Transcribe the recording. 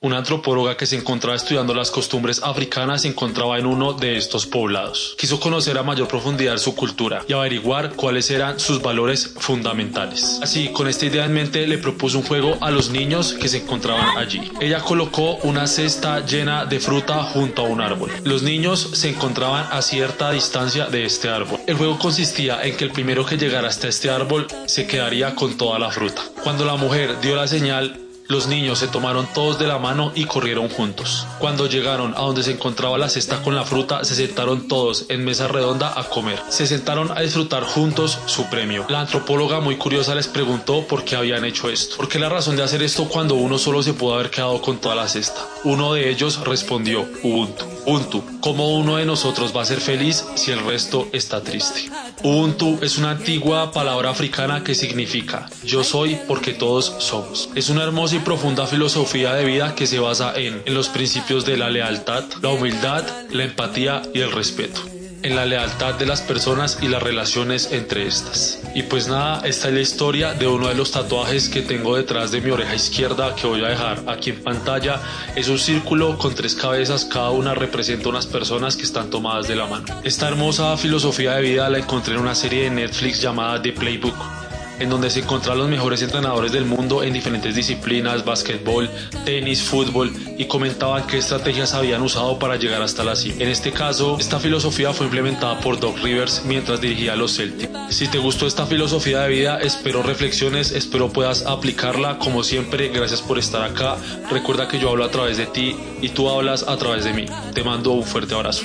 Una antropóloga que se encontraba estudiando las costumbres africanas se encontraba en uno de estos poblados. Quiso conocer a mayor profundidad su cultura y averiguar cuáles eran sus valores fundamentales. Así, con esta idea en mente, le propuso un juego a los niños que se encontraban allí. Ella colocó una cesta llena de fruta junto a un árbol. Los niños se encontraban a cierta distancia de este árbol. El juego consistía en que el primero que llegara hasta este árbol se quedaría con toda la fruta. Cuando la mujer dio la señal, los niños se tomaron todos de la mano y corrieron juntos. Cuando llegaron a donde se encontraba la cesta con la fruta, se sentaron todos en mesa redonda a comer. Se sentaron a disfrutar juntos su premio. La antropóloga muy curiosa les preguntó por qué habían hecho esto. ¿Por qué la razón de hacer esto cuando uno solo se pudo haber quedado con toda la cesta? Uno de ellos respondió, Ubuntu. Ubuntu, ¿cómo uno de nosotros va a ser feliz si el resto está triste? Ubuntu es una antigua palabra africana que significa yo soy porque todos somos. Es una hermosa y profunda filosofía de vida que se basa en, en los principios de la lealtad, la humildad, la empatía y el respeto en la lealtad de las personas y las relaciones entre estas. Y pues nada, esta es la historia de uno de los tatuajes que tengo detrás de mi oreja izquierda que voy a dejar aquí en pantalla. Es un círculo con tres cabezas, cada una representa unas personas que están tomadas de la mano. Esta hermosa filosofía de vida la encontré en una serie de Netflix llamada The Playbook en donde se encontraron los mejores entrenadores del mundo en diferentes disciplinas, básquetbol, tenis, fútbol, y comentaban qué estrategias habían usado para llegar hasta la cima. En este caso, esta filosofía fue implementada por Doc Rivers mientras dirigía a los Celtics. Si te gustó esta filosofía de vida, espero reflexiones, espero puedas aplicarla. Como siempre, gracias por estar acá. Recuerda que yo hablo a través de ti y tú hablas a través de mí. Te mando un fuerte abrazo.